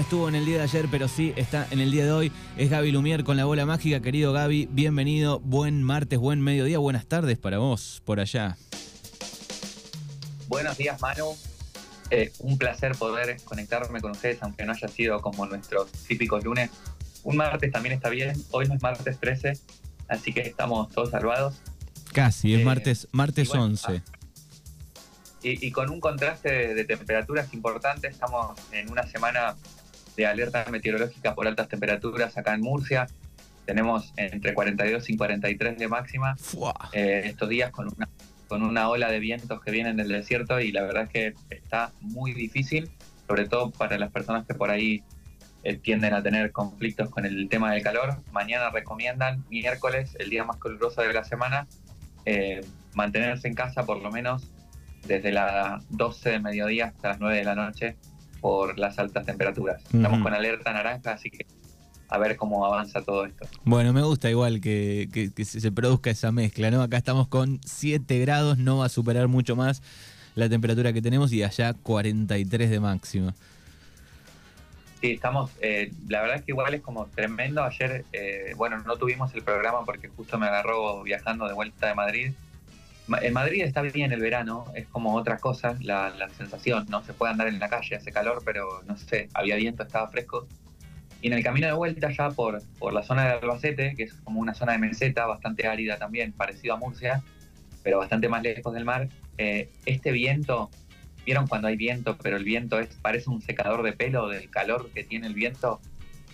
estuvo en el día de ayer, pero sí está en el día de hoy. Es Gaby Lumier con la bola mágica. Querido Gaby, bienvenido. Buen martes, buen mediodía, buenas tardes para vos por allá. Buenos días, Manu. Eh, un placer poder conectarme con ustedes, aunque no haya sido como nuestros típicos lunes. Un martes también está bien. Hoy no es martes 13, así que estamos todos salvados. Casi, es eh, martes, martes 11 y, con un contraste de, temperaturas importante. Estamos en una semana de alerta meteorológica por altas temperaturas acá en Murcia. Tenemos entre 42 y 43 de máxima eh, estos días con una, con una ola de vientos que vienen del desierto y la verdad es que está muy difícil, sobre todo para las personas que por ahí eh, tienden a tener conflictos con el tema del calor. Mañana recomiendan, miércoles, el día más caluroso de la semana, eh, mantenerse en casa por lo menos desde las 12 de mediodía hasta las 9 de la noche por las altas temperaturas. Estamos con alerta naranja, así que a ver cómo avanza todo esto. Bueno, me gusta igual que, que, se produzca esa mezcla, ¿no? Acá estamos con 7 grados, no va a superar mucho más la temperatura que tenemos y allá 43 de máxima. Sí, estamos, eh, la verdad es que igual es como tremendo. Ayer, eh, bueno, no tuvimos el programa porque justo me agarró viajando de vuelta de Madrid en Madrid está bien el verano, es como otra cosa, la, sensación, ¿no? Se puede andar en la calle, hace calor, pero no sé, había viento, estaba fresco. Y en el camino de vuelta ya por, por la zona de Albacete, que es como una zona de meseta, bastante árida también, parecido a Murcia, pero bastante más lejos del mar, eh, este viento, ¿vieron cuando hay viento, pero el viento es parece un secador de pelo del calor que tiene el viento?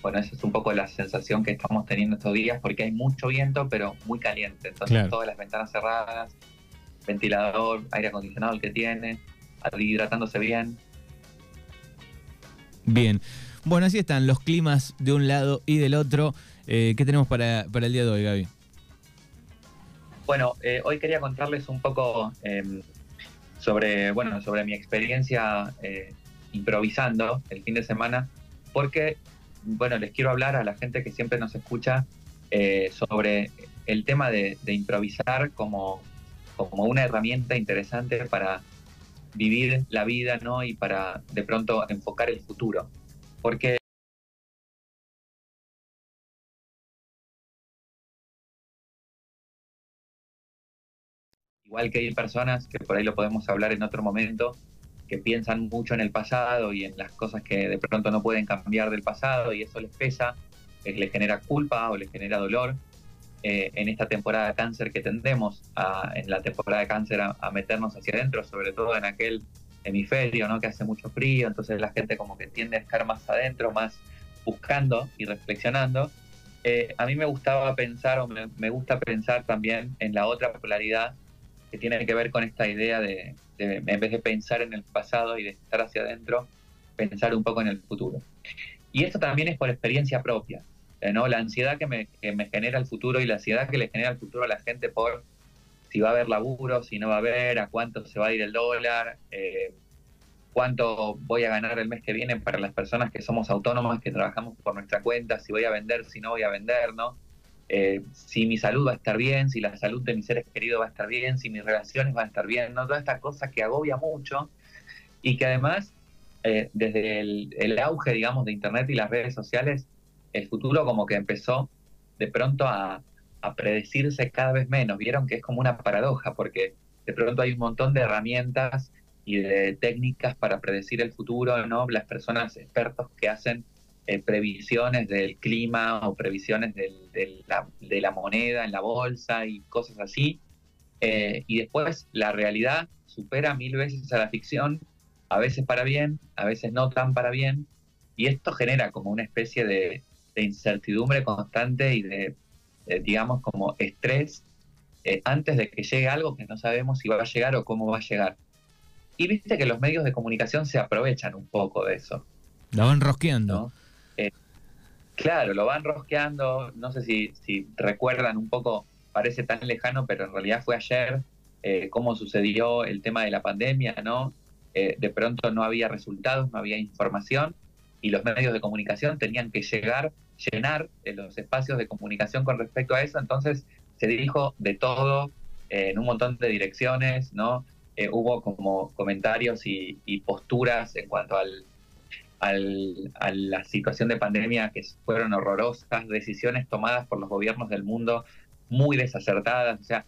Bueno, esa es un poco la sensación que estamos teniendo estos días, porque hay mucho viento, pero muy caliente. Entonces todas las ventanas cerradas, ventilador, aire acondicionado el que tiene, hidratándose bien. Bien. Bueno, así están los climas de un lado y del otro. Eh, ¿Qué tenemos para, el día de hoy, Gaby? Bueno, eh, hoy quería contarles un poco em, sobre, bueno, sobre mi experiencia eh, improvisando el fin de semana, porque, bueno, les quiero hablar a la gente que siempre nos escucha sobre el tema de improvisar como, como una herramienta interesante para vivir la vida, ¿no? Y para de pronto enfocar el futuro. Porque igual que hay personas que por ahí lo podemos hablar en otro momento, que piensan mucho en el pasado y en las cosas que de pronto no pueden cambiar del pasado y eso les pesa, les genera culpa o les genera dolor. Eh, en esta temporada de cáncer que tendemos en la temporada de cáncer a, meternos hacia adentro, sobre todo en aquel hemisferio, ¿no? Que hace mucho frío, entonces la gente como que tiende a estar más adentro, más buscando y reflexionando. Eh, a mí me gustaba pensar, o me, gusta pensar también en la otra polaridad que tiene que ver con esta idea de, de, en vez de pensar en el pasado y de estar hacia adentro, pensar un poco en el futuro. Y esto también es por experiencia propia. Eh, ¿no? La ansiedad que me, genera el futuro y la ansiedad que le genera el futuro a la gente por si va a haber laburo, si no va a haber, a cuánto se va a ir el dólar, eh, cuánto voy a ganar el mes que viene para las personas que somos autónomas, que trabajamos por nuestra cuenta, si voy a vender, si no voy a vender, ¿no? Eh, si mi salud va a estar bien, si la salud de mis seres queridos va a estar bien, si mis relaciones van a estar bien, ¿no? Todas estas cosas que agobia mucho y que además, desde el, el auge, digamos, de Internet y las redes sociales, el futuro como que empezó de pronto a, predecirse cada vez menos. Vieron que es como una paradoja, porque de pronto hay un montón de herramientas y de técnicas para predecir el futuro, ¿no? Las personas expertos que hacen eh, previsiones del clima o previsiones de, la, moneda en la bolsa y cosas así. Eh, y después la realidad supera mil veces a la ficción, a veces para bien, a veces no tan para bien. Y esto genera como una especie de, de incertidumbre constante y de, digamos, como estrés eh, antes de que llegue algo que no sabemos si va a llegar o cómo va a llegar. Y viste que los medios de comunicación se aprovechan un poco de eso. Lo van rosqueando. Eh, claro, lo van rosqueando. No sé si, si recuerdan un poco, parece tan lejano, pero en realidad fue ayer eh, cómo sucedió el tema de la pandemia, ¿no? de pronto no había resultados, no había información y los medios de comunicación tenían que llegar llenar los espacios de comunicación con respecto a eso, entonces se dijo de todo eh, en un montón de direcciones, ¿no? Eh, hubo como comentarios y, posturas en cuanto al, a la situación de pandemia que fueron horrorosas, decisiones tomadas por los gobiernos del mundo muy desacertadas. O sea,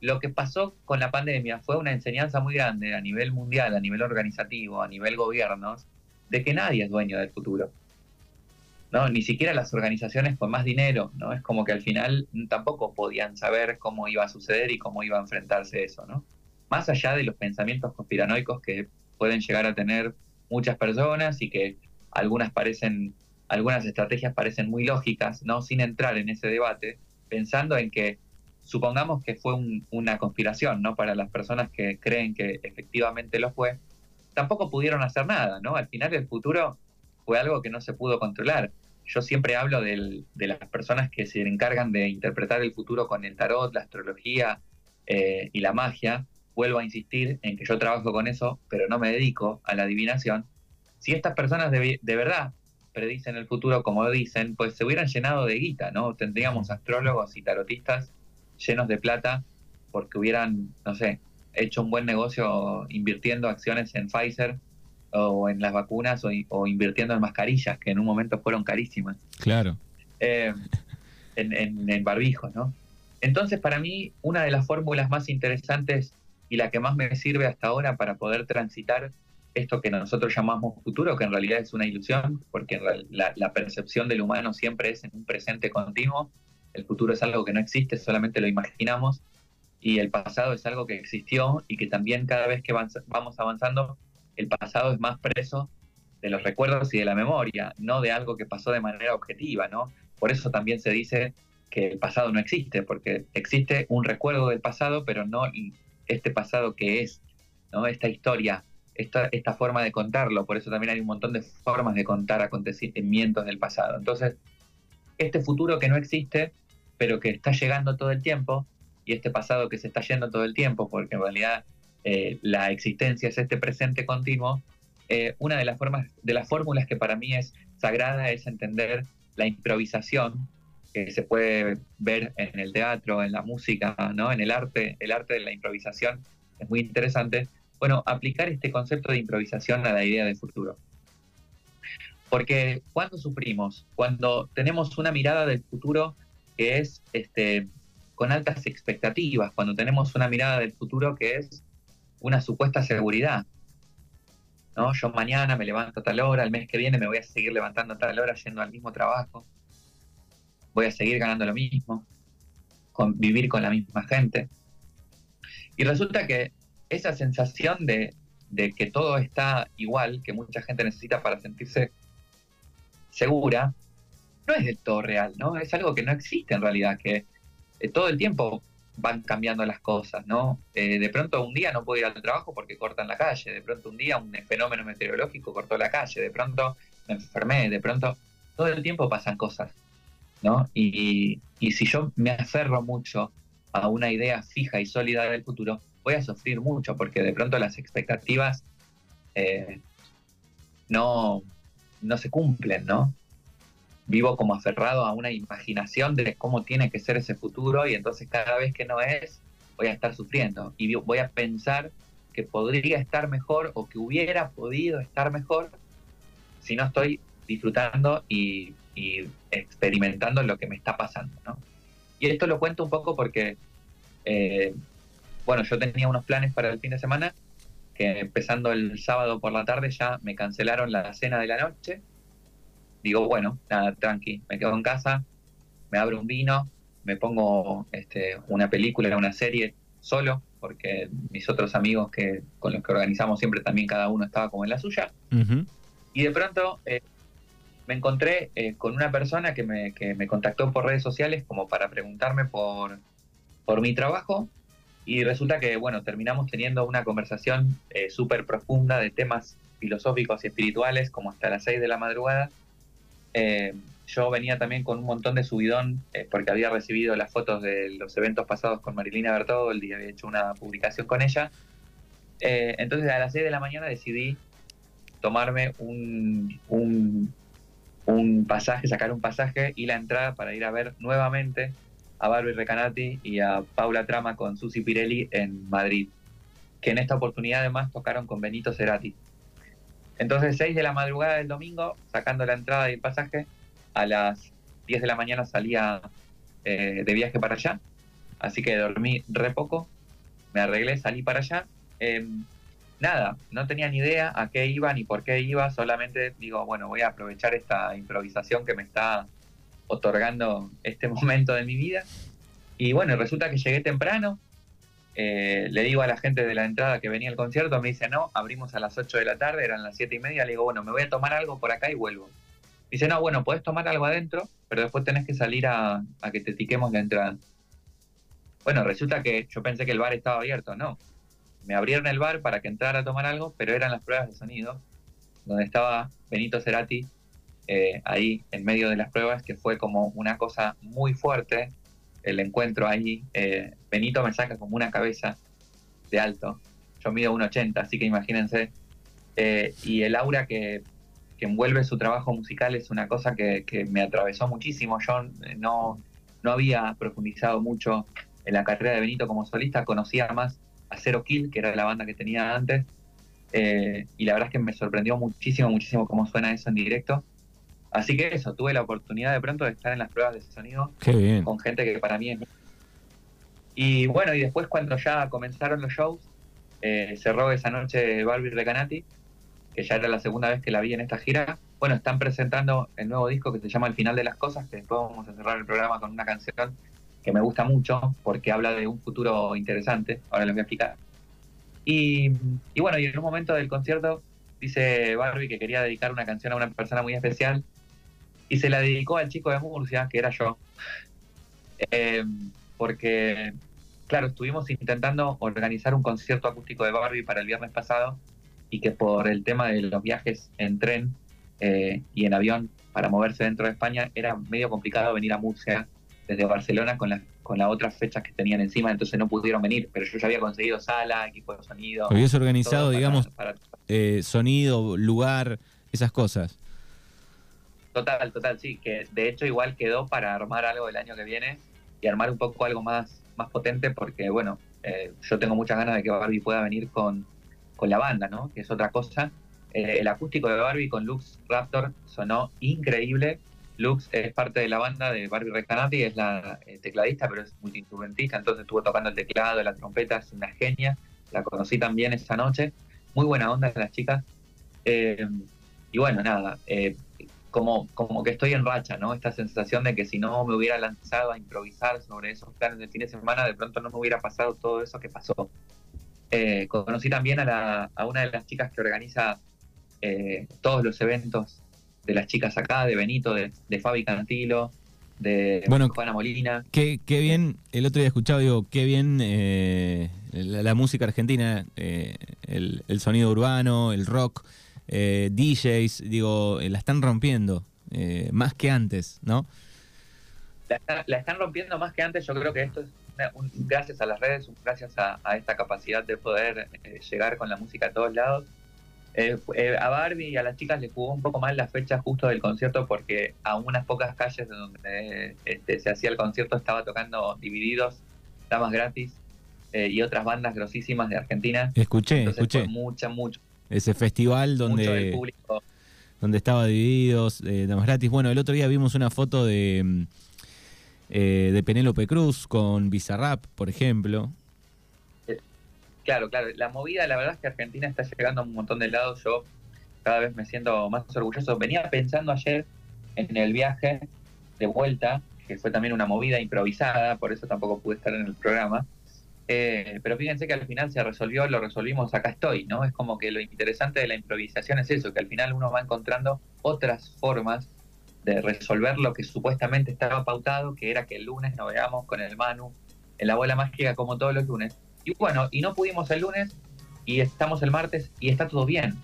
lo que pasó con la pandemia fue una enseñanza muy grande a nivel mundial, a nivel organizativo, a nivel gobiernos, de que nadie es dueño del futuro. ¿No? Ni siquiera las organizaciones con más dinero, ¿no? Es como que al final tampoco podían saber cómo iba a suceder y cómo iba a enfrentarse eso, ¿no? Más allá de los pensamientos conspiranoicos que pueden llegar a tener muchas personas y que algunas parecen, algunas estrategias parecen muy lógicas, ¿no? Sin entrar en ese debate, pensando en que supongamos que fue una conspiración, ¿no? Para las personas que creen que efectivamente lo fue, tampoco pudieron hacer nada, ¿no? Al final el futuro fue algo que no se pudo controlar. Yo siempre hablo de las personas que se encargan de interpretar el futuro con el tarot, la astrología eh, y la magia. Vuelvo a insistir en que yo trabajo con eso, pero no me dedico a la adivinación si estas personas de, verdad predicen el futuro como dicen, pues se hubieran llenado de guita, ¿no? Tendríamos astrólogos y tarotistas llenos de plata porque hubieran, no sé, hecho un buen negocio invirtiendo acciones en Pfizer o en las vacunas o, invirtiendo en mascarillas, que en un momento fueron carísimas. Claro. Eh, en, en barbijos, ¿no? Entonces, para mí, una de las fórmulas más interesantes y la que más me sirve hasta ahora para poder transitar esto que nosotros llamamos futuro, que en realidad es una ilusión, porque la, percepción del humano siempre es en un presente continuo, el futuro es algo que no existe, solamente lo imaginamos, y el pasado es algo que existió y que también cada vez que vamos avanzando, el pasado es más preso de los recuerdos y de la memoria, no de algo que pasó de manera objetiva, ¿no? Por eso también se dice que el pasado no existe, porque existe un recuerdo del pasado, pero no este pasado que es, ¿no? Esta historia esta, esta forma de contarlo, por eso también hay un montón de formas de contar acontecimientos del pasado. Entonces, este futuro que no existe, pero que está llegando todo el tiempo, y este pasado que se está yendo todo el tiempo, porque en realidad eh, la existencia es este presente continuo, eh, una de las formas, de las fórmulas que para mí es sagrada es entender la improvisación que se puede ver en el teatro, en la música, ¿no? en el arte, el arte de la improvisación es muy interesante, bueno, aplicar este concepto de improvisación a la idea del futuro. Porque cuando sufrimos, cuando tenemos una mirada del futuro que es este, con altas expectativas, cuando tenemos una mirada del futuro que es una supuesta seguridad. ¿no? Yo mañana me levanto a tal hora, el mes que viene me voy a seguir levantando a tal hora yendo al mismo trabajo, voy a seguir ganando lo mismo, con, vivir con la misma gente. Y resulta que esa sensación de, que todo está igual, que mucha gente necesita para sentirse segura, no es del todo real, ¿no? Es algo que no existe en realidad, que eh, todo el tiempo van cambiando las cosas, ¿no? Eh, de pronto un día no puedo ir al trabajo porque cortan la calle, de pronto un día un fenómeno meteorológico cortó la calle, de pronto me enfermé, de pronto todo el tiempo pasan cosas, ¿no? Y, y si yo me aferro mucho a una idea fija y sólida del futuro, voy a sufrir mucho porque de pronto las expectativas eh, no, no se cumplen, ¿no? Vivo como aferrado a una imaginación de cómo tiene que ser ese futuro y entonces cada vez que no es, voy a estar sufriendo y voy a pensar que podría estar mejor o que hubiera podido estar mejor si no estoy disfrutando y, experimentando lo que me está pasando, ¿no? Y esto lo cuento un poco porque eh, bueno, yo tenía unos planes para el fin de semana que empezando el sábado por la tarde ya me cancelaron la cena de la noche. Digo, bueno, nada, tranqui, me quedo en casa, me abro un vino, me pongo este, una película, una serie solo, porque mis otros amigos que con los que organizamos siempre también cada uno estaba como en la suya. Y de pronto eh, me encontré eh, con una persona que me, que me contactó por redes sociales como para preguntarme por, por mi trabajo y resulta que, bueno, terminamos teniendo una conversación eh, súper profunda de temas filosóficos y espirituales, como hasta las 6 de la madrugada. Eh, yo venía también con un montón de subidón, eh, porque había recibido las fotos de los eventos pasados con Marilina Bertoldi, y había hecho una publicación con ella. entonces a las 6 de la mañana decidí tomarme un, un, un pasaje, sacar un pasaje y la entrada para ir a ver nuevamente a Barbie Recanati y a Paula Trama con Susi Pirelli en Madrid, que en esta oportunidad además tocaron con Benito Cerati. Entonces, 6 de la madrugada del domingo, sacando la entrada y el pasaje, a las 10 de la mañana salía eh, de viaje para allá. Así que dormí re poco, me arreglé, salí para allá. Em, nada, no tenía ni idea a qué iba ni por qué iba, solamente digo, bueno, voy a aprovechar esta improvisación que me está otorgando este momento de mi vida. Y bueno, resulta que llegué temprano, eh, le digo a la gente de la entrada que venía al concierto, me dice, no, abrimos a las 8 de la tarde, eran las 7 y media, le digo, bueno, me voy a tomar algo por acá y vuelvo. Dice, no, bueno, puedes tomar algo adentro, pero después tenés que salir a, a que te tiquemos la entrada. Bueno, resulta que yo pensé que el bar estaba abierto, no. Me abrieron el bar para que entrara a tomar algo, pero eran las pruebas de sonido, donde estaba Benito Cerati eh, ahí en medio de las pruebas, que fue como una cosa muy fuerte, el encuentro ahí. Eh, Benito me saca como una cabeza de alto, yo mido 1,80, así que imagínense. Eh, y el aura que, envuelve su trabajo musical es una cosa que, me atravesó muchísimo. Yo no, no había profundizado mucho en la carrera de Benito como solista, conocía más a Zero Kill, que era la banda que tenía antes, y la verdad es que me sorprendió muchísimo, muchísimo cómo suena eso en directo. Así que eso, tuve la oportunidad de pronto de estar en las pruebas de sonido con gente que para mí es... Y bueno, y después cuando ya comenzaron los shows, eh, cerró esa noche Barbie Recanati, que ya era la segunda vez que la vi en esta gira. Bueno, están presentando el nuevo disco que se llama El final de las cosas, que después vamos a cerrar el programa con una canción que me gusta mucho porque habla de un futuro interesante, ahora les voy a explicar. Y, y bueno, y en un momento del concierto dice Barbie que quería dedicar una canción a una persona muy especial y se la dedicó al chico de Murcia, que era yo, eh, porque, claro, estuvimos intentando organizar un concierto acústico de Barbie para el viernes pasado y que por el tema de los viajes en tren eh, y en avión para moverse dentro de España era medio complicado venir a Murcia desde Barcelona con las con las otras fechas que tenían encima, entonces no pudieron venir, pero yo ya había conseguido sala, equipo de sonido. Habías organizado, digamos, eh, sonido, lugar, esas cosas. Total, total, sí, que de hecho igual quedó para armar algo el año que viene y armar un poco algo más, más potente porque, bueno, eh, yo tengo muchas ganas de que Barbie pueda venir con, con la banda, ¿no? Que es otra cosa. Eh, el acústico de Barbie con Lux Raptor sonó increíble. Lux es parte de la banda de Barbie Recanati, es la eh, tecladista, pero es multiinstrumentista, entonces estuvo tocando el teclado, la trompeta, es una genia. La conocí también esa noche. Muy buena onda de las chicas. y bueno, nada, como, como que estoy en racha, ¿no? Esta sensación de que si no me hubiera lanzado a improvisar sobre esos planes de fin de semana, de pronto no me hubiera pasado todo eso que pasó. Eh, conocí también a, la, a, una de las chicas que organiza eh, todos los eventos de las chicas acá, de Benito, de, Fabi Cantilo, de Juana Molina. Qué, qué, bien, el otro día he escuchado, digo, qué bien eh, la, música argentina, el, el, sonido urbano, el rock. Eh, DJs, digo, eh, la están rompiendo eh, más que antes, ¿no? La, están rompiendo más que antes, yo creo que esto es gracias a las redes, gracias a, esta capacidad de poder llegar con la música a todos lados. a Barbie y a las chicas les jugó un poco mal la fecha justo del concierto porque a unas pocas calles de donde este, se hacía el concierto estaba tocando Divididos, Damas Gratis y otras bandas grosísimas de Argentina. Escuché, escuché. mucha, mucho, ese festival donde, donde estaba divididos, eh, Gratis. Bueno, el otro día vimos una foto de, mm, eh, de Penélope Cruz con Bizarrap, por ejemplo. Eh, claro, claro. La movida, la verdad es que Argentina está llegando a un montón de lados. Yo cada vez me siento más orgulloso. Venía pensando ayer en el viaje de vuelta, que fue también una movida improvisada, por eso tampoco pude estar en el programa. Eh, pero fíjense que al final se resolvió, lo resolvimos, acá estoy, ¿no? Es como que lo interesante de la improvisación es eso, que al final uno va encontrando otras formas de resolver lo que supuestamente estaba pautado, que era que el lunes nos veamos con el Manu en la bola mágica como todos los lunes. Y bueno, y no pudimos el lunes y estamos el martes y está todo bien.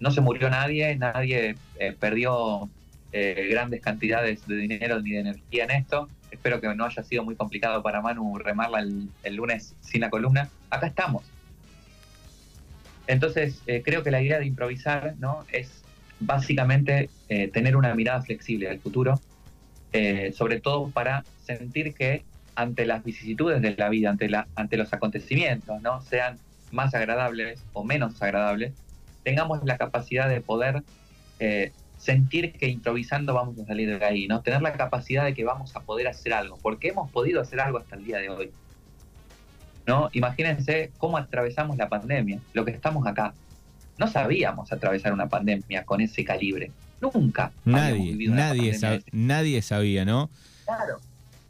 No se murió nadie, nadie eh, perdió eh, grandes cantidades de dinero ni de energía en esto. Espero que no haya sido muy complicado para Manu remarla el, lunes sin la columna. Acá estamos. Entonces, eh, creo que la idea de improvisar ¿no? es básicamente eh, tener una mirada flexible al futuro, sobre todo para sentir que ante las vicisitudes de la vida, ante, la, ante los acontecimientos, ¿no? sean más agradables o menos agradables, tengamos la capacidad de poder eh, sentir que improvisando vamos a salir de ahí, ¿no? Tener la capacidad de que vamos a poder hacer algo, porque hemos podido hacer algo hasta el día de hoy. ¿No? Imagínense cómo atravesamos la pandemia, lo que estamos acá. No sabíamos atravesar una pandemia con ese calibre. Nunca. Nadie, nadie, nadie sabía, ¿no? Claro.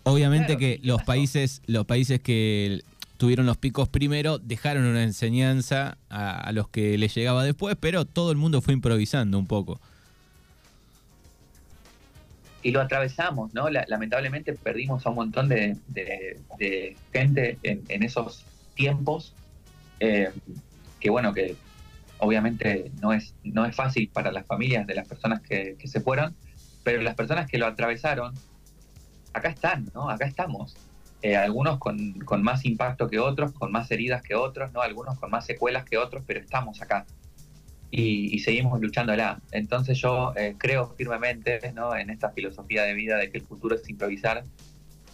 Obviamente que los países, los países que tuvieron los picos primero dejaron una enseñanza a, a los que les llegaba después, pero todo el mundo fue improvisando un poco y lo atravesamos, ¿no? lamentablemente perdimos a un montón de, gente en, esos tiempos, eh, que bueno, que obviamente no es, no es fácil para las familias de las personas que, se fueron, pero las personas que lo atravesaron, acá están, ¿no? Acá estamos. Eh, algunos con, con, más impacto que otros, con más heridas que otros, ¿no? Algunos con más secuelas que otros, pero estamos acá y, seguimos luchándola. Entonces yo eh, creo firmemente ¿no? en esta filosofía de vida de que el futuro es improvisar.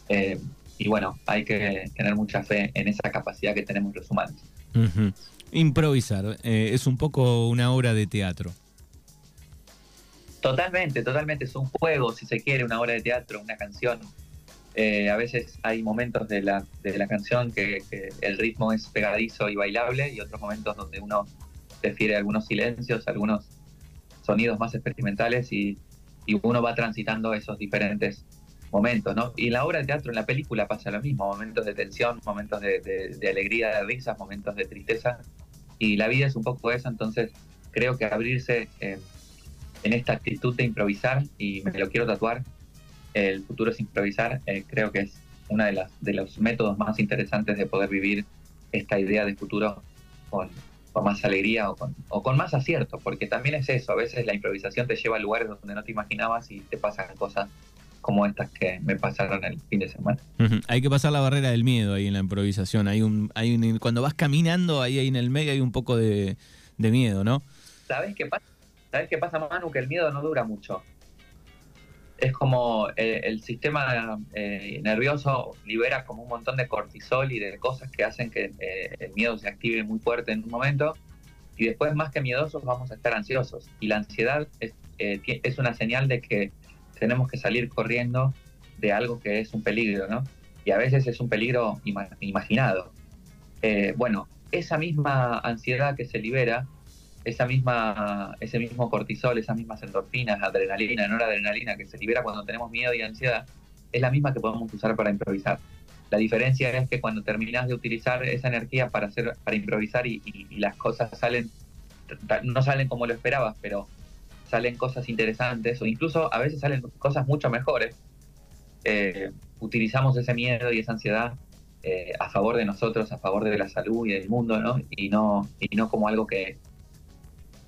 Eh, y bueno, hay que tener mucha fe en esa capacidad que tenemos los humanos. Improvisar eh, es un poco una obra de teatro. Totalmente, totalmente. Es un juego, si se quiere, una obra de teatro, una canción. a veces hay momentos de la, de la canción que, el ritmo es pegadizo y bailable y otros momentos donde uno prefiere algunos silencios, algunos sonidos más experimentales y, uno va transitando esos diferentes momentos, ¿no? Y en la obra de teatro, en la película pasa lo mismo, momentos de tensión, momentos de, alegría, de risas, momentos de tristeza, y la vida es un poco eso, entonces creo que abrirse eh, en esta actitud de improvisar, y me lo quiero tatuar, el futuro es improvisar, eh, creo que es uno de, de los métodos más interesantes de poder vivir esta idea de futuro con, con más alegría o con, o con más acierto, porque también es eso, a veces la improvisación te lleva a lugares donde no te imaginabas y te pasan cosas como estas que me pasaron el fin de semana. Hay que pasar la barrera del miedo ahí en la improvisación. Hay un, hay un, cuando vas caminando ahí, ahí en el medio hay un poco de, miedo, ¿no? ¿Sabes qué pasa? ¿Sabes qué pasa, Manu? Que el miedo no dura mucho es como eh, el, sistema eh, nervioso libera como un montón de cortisol y de cosas que hacen que eh, el miedo se active muy fuerte en un momento y después más que miedosos vamos a estar ansiosos y la ansiedad es, es una señal de que tenemos que salir corriendo de algo que es un peligro, ¿no? Y a veces es un peligro imaginado. bueno, esa misma ansiedad que se libera esa misma, ese mismo cortisol, esas mismas endorfinas, adrenalina, no la adrenalina que se libera cuando tenemos miedo y ansiedad, es la misma que podemos usar para improvisar. La diferencia es que cuando terminas de utilizar esa energía para hacer, para improvisar y, las cosas salen, no salen como lo esperabas, pero salen cosas interesantes o incluso a veces salen cosas mucho mejores, eh, utilizamos ese miedo y esa ansiedad eh, a favor de nosotros, a favor de la salud y del mundo, ¿no? Y no, y no como algo que,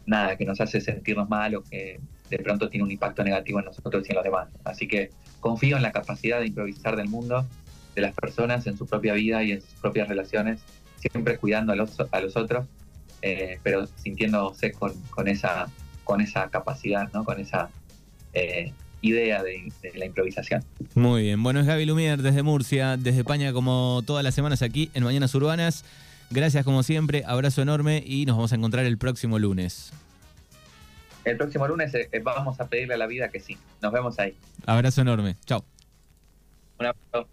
nada, que nos hace sentirnos mal o que de pronto tiene un impacto negativo en nosotros y en los demás. Así que confío en la capacidad de improvisar del mundo, de las personas, en su propia vida y en sus propias relaciones, siempre cuidando a los, a los otros, eh, pero sintiéndose con, con, esa, con esa capacidad, ¿no? con esa eh, idea de, de, la improvisación. Muy bien, bueno, es Gaby Lumier desde Murcia, desde España como todas las semanas aquí en Mañanas Urbanas. Gracias como siempre, abrazo enorme y nos vamos a encontrar el próximo lunes. El próximo lunes eh, vamos a pedirle a la vida que sí. Nos vemos ahí. Abrazo enorme. Chao. Un abrazo.